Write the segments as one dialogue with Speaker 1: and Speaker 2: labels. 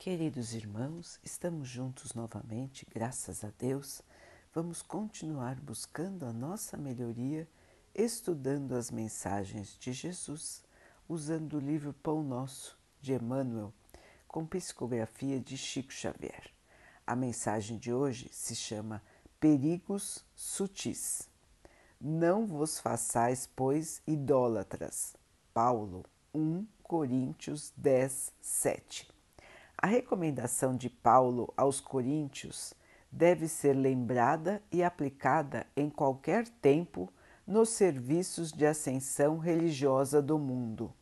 Speaker 1: Queridos irmãos, estamos juntos novamente, graças a Deus. Vamos continuar buscando a nossa melhoria, estudando as mensagens de Jesus, usando o livro Pão Nosso de Emmanuel, com psicografia de Chico Xavier. A mensagem de hoje se chama Perigos Sutis. Não vos façais, pois, idólatras. Paulo 1 Coríntios 10, 7. A recomendação de Paulo aos Coríntios deve ser lembrada e aplicada em qualquer tempo nos serviços de ascensão religiosa do mundo.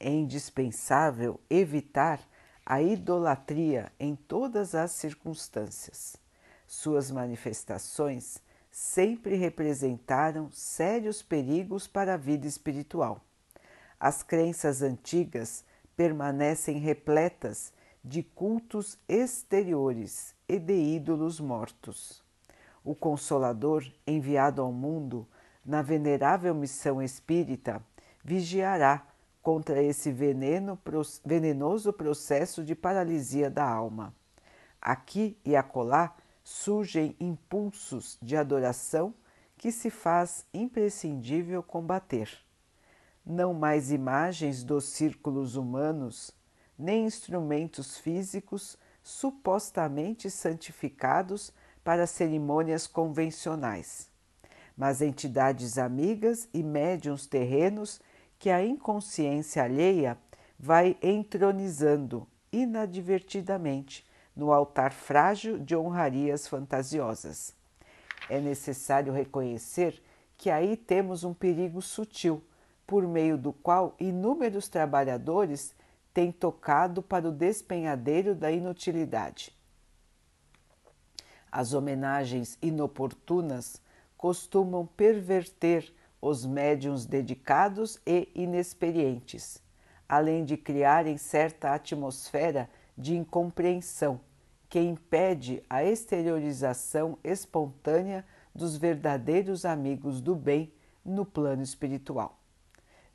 Speaker 1: É indispensável evitar a idolatria em todas as circunstâncias. Suas manifestações sempre representaram sérios perigos para a vida espiritual. As crenças antigas permanecem repletas de cultos exteriores e de ídolos mortos. O Consolador, enviado ao mundo na venerável missão espírita, vigiará contra esse veneno, venenoso processo de paralisia da alma. Aqui e acolá surgem impulsos de adoração que se faz imprescindível combater. Não mais imagens dos círculos humanos nem instrumentos físicos supostamente santificados para cerimônias convencionais, mas entidades amigas e médiums terrenos que a inconsciência alheia vai entronizando inadvertidamente no altar frágil de honrarias fantasiosas. É necessário reconhecer que aí temos um perigo sutil, por meio do qual inúmeros trabalhadores tem tocado para o despenhadeiro da inutilidade. As homenagens inoportunas costumam perverter os médiums dedicados e inexperientes, além de criarem certa atmosfera de incompreensão que impede a exteriorização espontânea dos verdadeiros amigos do bem no plano espiritual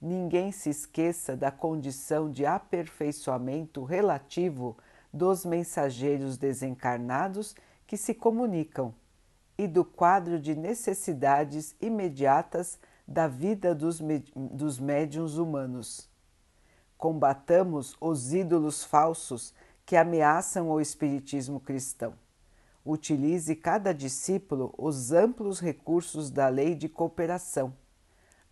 Speaker 1: ninguém se esqueça da condição de aperfeiçoamento relativo dos mensageiros desencarnados que se comunicam e do quadro de necessidades imediatas da vida dos, dos médiuns humanos. Combatamos os ídolos falsos que ameaçam o espiritismo cristão. Utilize cada discípulo os amplos recursos da lei de cooperação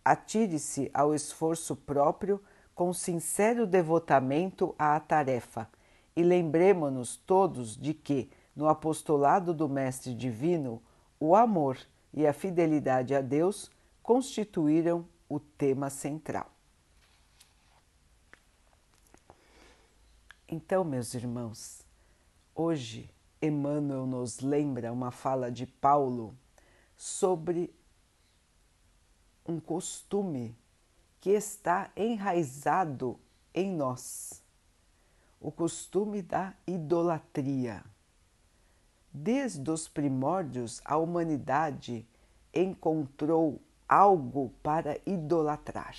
Speaker 1: Atire-se ao esforço próprio com sincero devotamento à tarefa e lembremos-nos todos de que, no apostolado do Mestre Divino, o amor e a fidelidade a Deus constituíram o tema central. Então, meus irmãos, hoje Emmanuel nos lembra uma fala de Paulo sobre um costume que está enraizado em nós, o costume da idolatria. Desde os primórdios, a humanidade encontrou algo para idolatrar.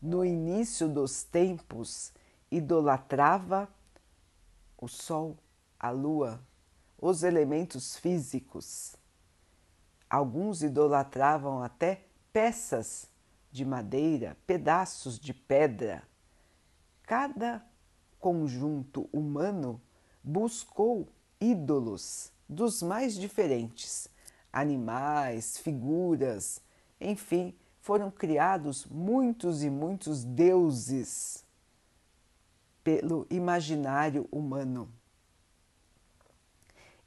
Speaker 1: No início dos tempos, idolatrava o sol, a lua, os elementos físicos. Alguns idolatravam até peças de madeira, pedaços de pedra. Cada conjunto humano buscou ídolos dos mais diferentes, animais, figuras, enfim, foram criados muitos e muitos deuses pelo imaginário humano.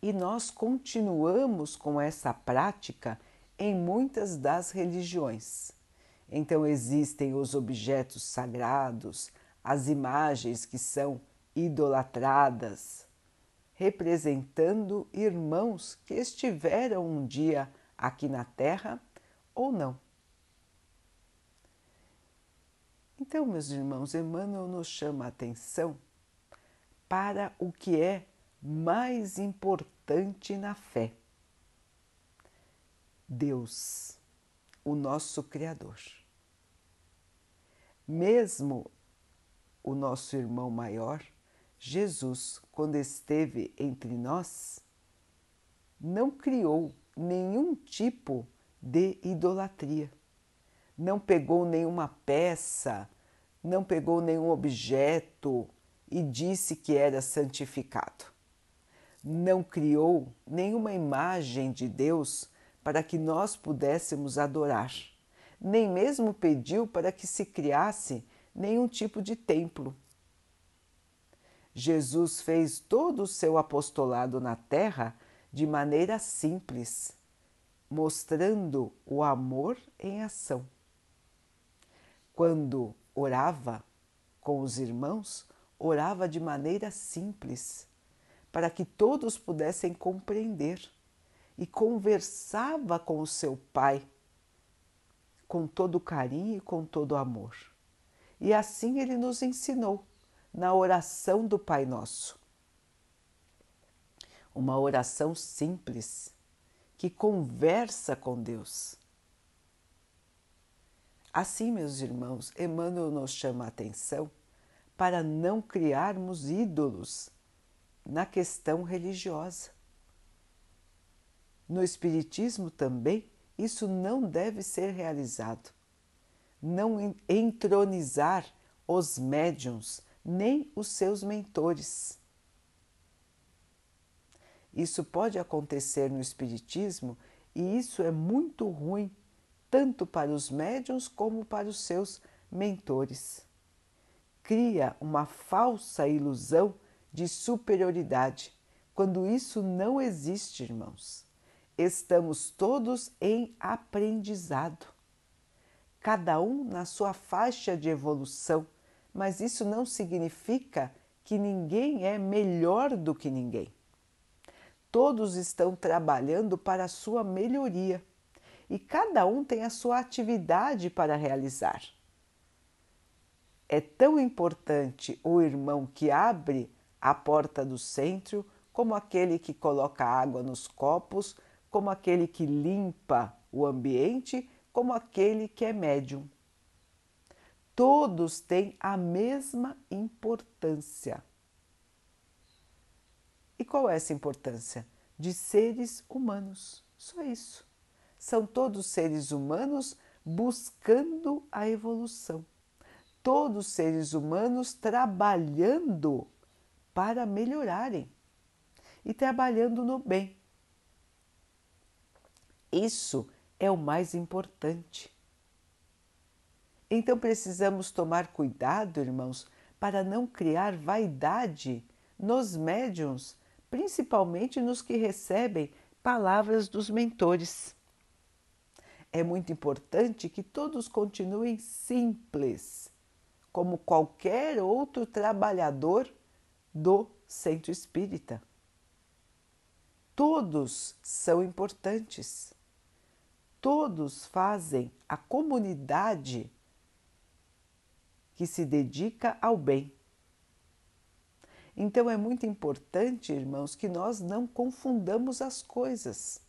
Speaker 1: E nós continuamos com essa prática em muitas das religiões. Então existem os objetos sagrados, as imagens que são idolatradas, representando irmãos que estiveram um dia aqui na Terra ou não. Então, meus irmãos, Emmanuel nos chama a atenção para o que é mais importante na fé Deus, o nosso Criador. Mesmo o nosso irmão maior Jesus, quando esteve entre nós, não criou nenhum tipo de idolatria. Não pegou nenhuma peça, não pegou nenhum objeto e disse que era santificado. Não criou nenhuma imagem de Deus para que nós pudéssemos adorar, nem mesmo pediu para que se criasse nenhum tipo de templo. Jesus fez todo o seu apostolado na terra de maneira simples, mostrando o amor em ação. Quando orava com os irmãos, orava de maneira simples, para que todos pudessem compreender, e conversava com o seu Pai com todo carinho e com todo amor. E assim ele nos ensinou na oração do Pai Nosso. Uma oração simples que conversa com Deus. Assim, meus irmãos, Emmanuel nos chama a atenção para não criarmos ídolos na questão religiosa. No Espiritismo também, isso não deve ser realizado. Não entronizar os médiums nem os seus mentores. Isso pode acontecer no Espiritismo e isso é muito ruim, tanto para os médiums como para os seus mentores. Cria uma falsa ilusão de superioridade, quando isso não existe, irmãos. Estamos todos em aprendizado, cada um na sua faixa de evolução mas isso não significa que ninguém é melhor do que ninguém. Todos estão trabalhando para a sua melhoria e cada um tem a sua atividade para realizar. É tão importante o irmão que abre a porta do centro, como aquele que coloca água nos copos, como aquele que limpa o ambiente, como aquele que é médium todos têm a mesma importância. E qual é essa importância? De seres humanos, só isso. São todos seres humanos buscando a evolução, todos seres humanos trabalhando para melhorarem e trabalhando no bem. Isso é o mais importante. Então precisamos tomar cuidado, irmãos, para não criar vaidade nos médiums, principalmente nos que recebem palavras dos mentores. É muito importante que todos continuem simples, como qualquer outro trabalhador do centro espírita. Todos são importantes. Todos fazem a comunidade que se dedica ao bem. Então é muito importante, irmãos, que nós não confundamos as coisas.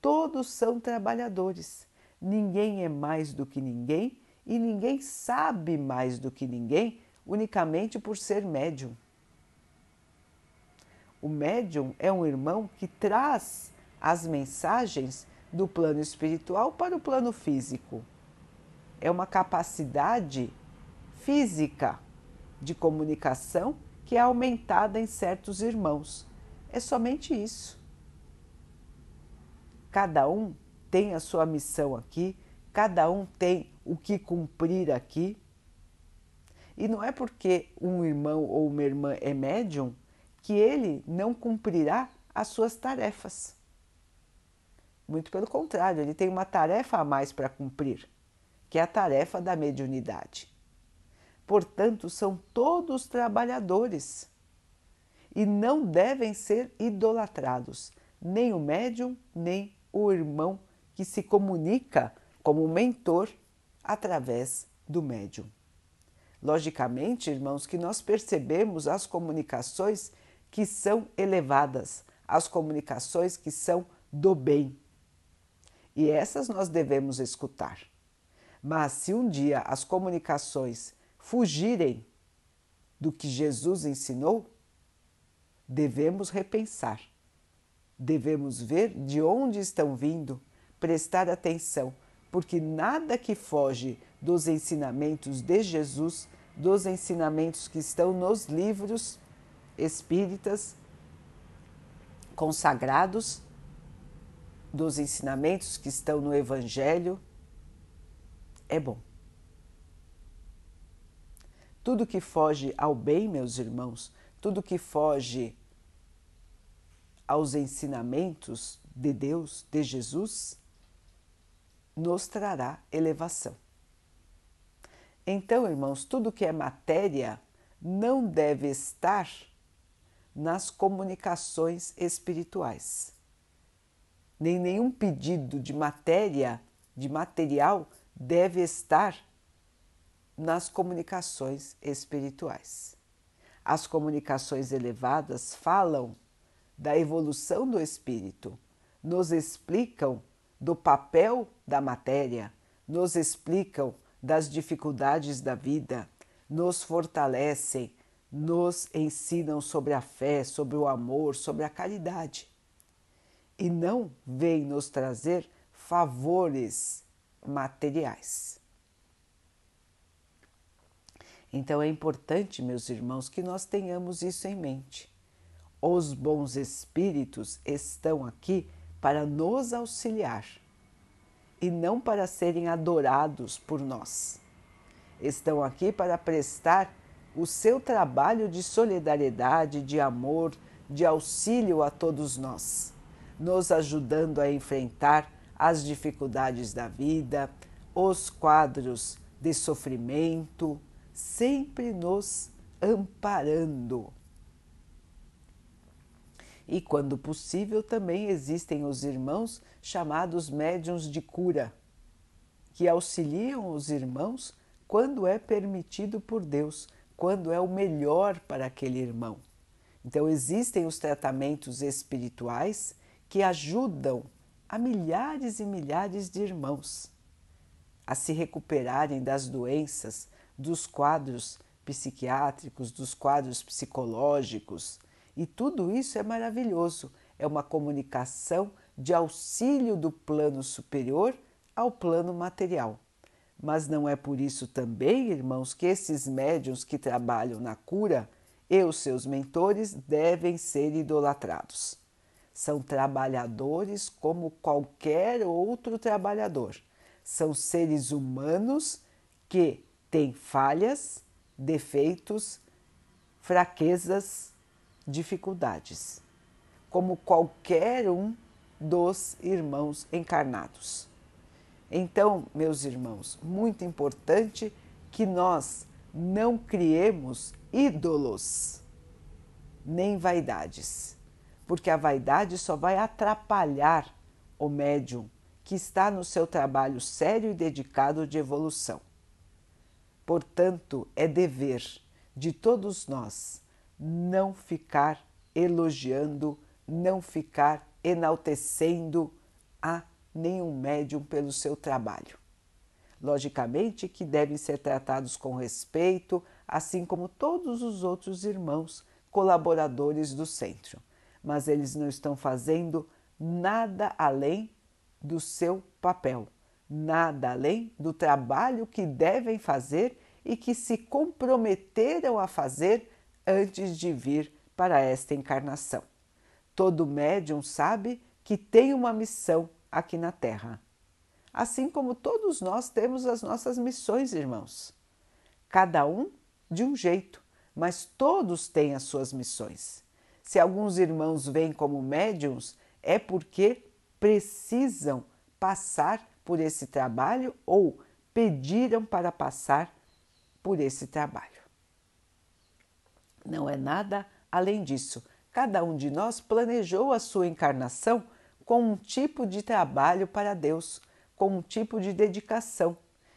Speaker 1: Todos são trabalhadores, ninguém é mais do que ninguém e ninguém sabe mais do que ninguém unicamente por ser médium. O médium é um irmão que traz as mensagens do plano espiritual para o plano físico. É uma capacidade física de comunicação que é aumentada em certos irmãos. É somente isso. Cada um tem a sua missão aqui, cada um tem o que cumprir aqui. E não é porque um irmão ou uma irmã é médium que ele não cumprirá as suas tarefas. Muito pelo contrário, ele tem uma tarefa a mais para cumprir, que é a tarefa da mediunidade. Portanto, são todos trabalhadores e não devem ser idolatrados, nem o médium, nem o irmão que se comunica como mentor através do médium. Logicamente, irmãos, que nós percebemos as comunicações que são elevadas, as comunicações que são do bem. E essas nós devemos escutar. Mas se um dia as comunicações fugirem do que Jesus ensinou? Devemos repensar. Devemos ver de onde estão vindo, prestar atenção, porque nada que foge dos ensinamentos de Jesus, dos ensinamentos que estão nos livros espíritas consagrados, dos ensinamentos que estão no Evangelho, é bom. Tudo que foge ao bem, meus irmãos, tudo que foge aos ensinamentos de Deus, de Jesus, nos trará elevação. Então, irmãos, tudo que é matéria não deve estar nas comunicações espirituais. Nem nenhum pedido de matéria, de material, deve estar nas comunicações espirituais. As comunicações elevadas falam da evolução do espírito, nos explicam do papel da matéria, nos explicam das dificuldades da vida, nos fortalecem, nos ensinam sobre a fé, sobre o amor, sobre a caridade. E não vêm nos trazer favores materiais. Então é importante, meus irmãos, que nós tenhamos isso em mente. Os bons espíritos estão aqui para nos auxiliar e não para serem adorados por nós. Estão aqui para prestar o seu trabalho de solidariedade, de amor, de auxílio a todos nós, nos ajudando a enfrentar as dificuldades da vida, os quadros de sofrimento, sempre nos amparando. E quando possível, também existem os irmãos chamados médiuns de cura, que auxiliam os irmãos quando é permitido por Deus, quando é o melhor para aquele irmão. Então, existem os tratamentos espirituais que ajudam a milhares e milhares de irmãos a se recuperarem das doenças, dos quadros psiquiátricos, dos quadros psicológicos. E tudo isso é maravilhoso. É uma comunicação de auxílio do plano superior ao plano material. Mas não é por isso também, irmãos, que esses médiuns que trabalham na cura e os seus mentores devem ser idolatrados. São trabalhadores como qualquer outro trabalhador. São seres humanos que têm falhas, defeitos, fraquezas, dificuldades, como qualquer um dos irmãos encarnados. Então, meus irmãos, muito importante que nós não criemos ídolos nem vaidades, porque a vaidade só vai atrapalhar o médium que está no seu trabalho sério e dedicado de evolução. Portanto, é dever de todos nós não ficar elogiando, não ficar enaltecendo a nenhum médium pelo seu trabalho. Logicamente que devem ser tratados com respeito, assim como todos os outros irmãos colaboradores do centro, mas eles não estão fazendo nada além do seu papel, nada além do trabalho que devem fazer e que se comprometeram a fazer antes de vir para esta encarnação. Todo médium sabe que tem uma missão aqui na Terra. Assim como todos nós temos as nossas missões, irmãos. Cada um de um jeito, mas todos têm as suas missões. Se alguns irmãos vêm como médiums, é porque precisam passar por esse trabalho ou pediram para passar por esse trabalho. Não é nada além disso. Cada um de nós planejou a sua encarnação com um tipo de trabalho para Deus, com um tipo de dedicação.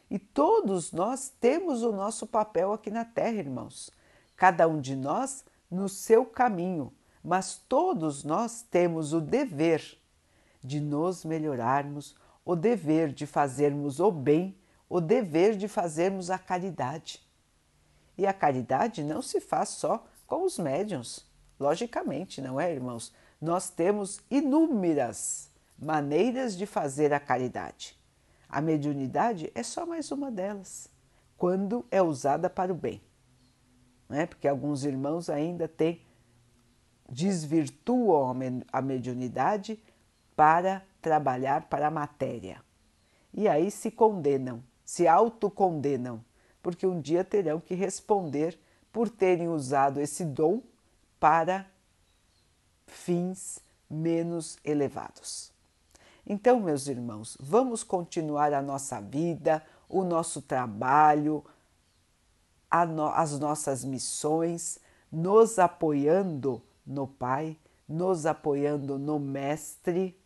Speaker 1: E todos nós temos o nosso papel aqui na Terra, irmãos. Cada um de nós no seu caminho, mas todos nós temos o dever de nos melhorarmos, o dever de fazermos o bem, o dever de fazermos a caridade. E a caridade não se faz só com os médiums, logicamente, não é, irmãos? Nós temos inúmeras maneiras de fazer a caridade. A mediunidade é só mais uma delas, quando é usada para o bem. Né? Porque alguns irmãos ainda têm, desvirtuam a mediunidade para trabalhar para a matéria. E aí se condenam, se autocondenam, porque um dia terão que responder por terem usado esse dom para fins menos elevados. Então, meus irmãos, vamos continuar a nossa vida, o nosso trabalho, no, as nossas missões, nos apoiando no Pai, nos apoiando no Mestre,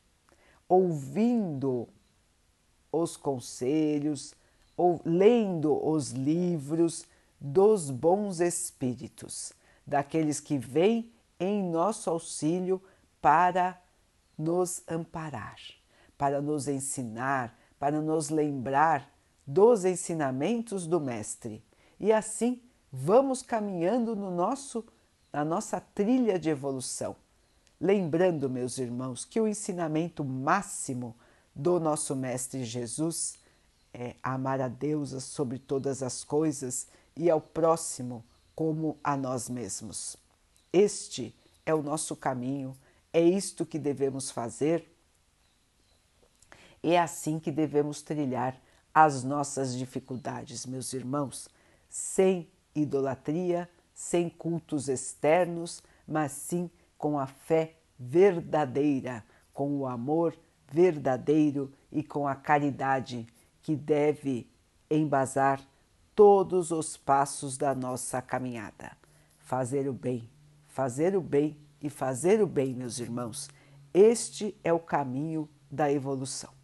Speaker 1: ouvindo os conselhos, ou lendo os livros dos bons espíritos, daqueles que vêm em nosso auxílio para nos amparar para nos ensinar, para nos lembrar dos ensinamentos do Mestre. E assim vamos caminhando no nosso, na nossa trilha de evolução. Lembrando, meus irmãos, que o ensinamento máximo do nosso Mestre Jesus é amar a Deus sobre todas as coisas e ao próximo como a nós mesmos. Este é o nosso caminho, é isto que devemos fazer é assim que devemos trilhar as nossas dificuldades, meus irmãos, sem idolatria, sem cultos externos, mas sim com a fé verdadeira, com o amor verdadeiro e com a caridade que deve embasar todos os passos da nossa caminhada. Fazer o bem, fazer o bem e fazer o bem, meus irmãos. Este é o caminho da evolução.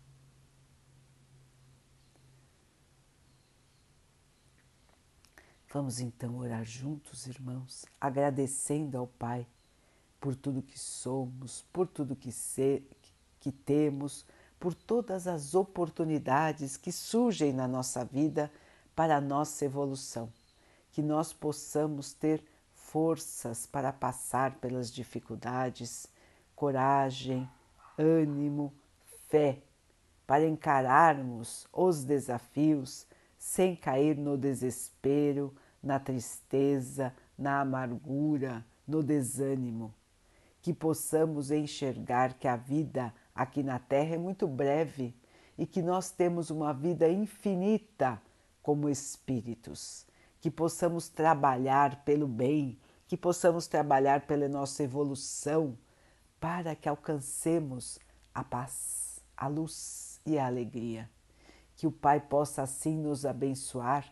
Speaker 1: Vamos então orar juntos, irmãos, agradecendo ao Pai por tudo que somos, por tudo que, ser, que temos, por todas as oportunidades que surgem na nossa vida para a nossa evolução. Que nós possamos ter forças para passar pelas dificuldades, coragem, ânimo, fé, para encararmos os desafios sem cair no desespero, na tristeza, na amargura, no desânimo. Que possamos enxergar que a vida aqui na Terra é muito breve e que nós temos uma vida infinita como espíritos. Que possamos trabalhar pelo bem, que possamos trabalhar pela nossa evolução, para que alcancemos a paz, a luz e a alegria. Que o Pai possa assim nos abençoar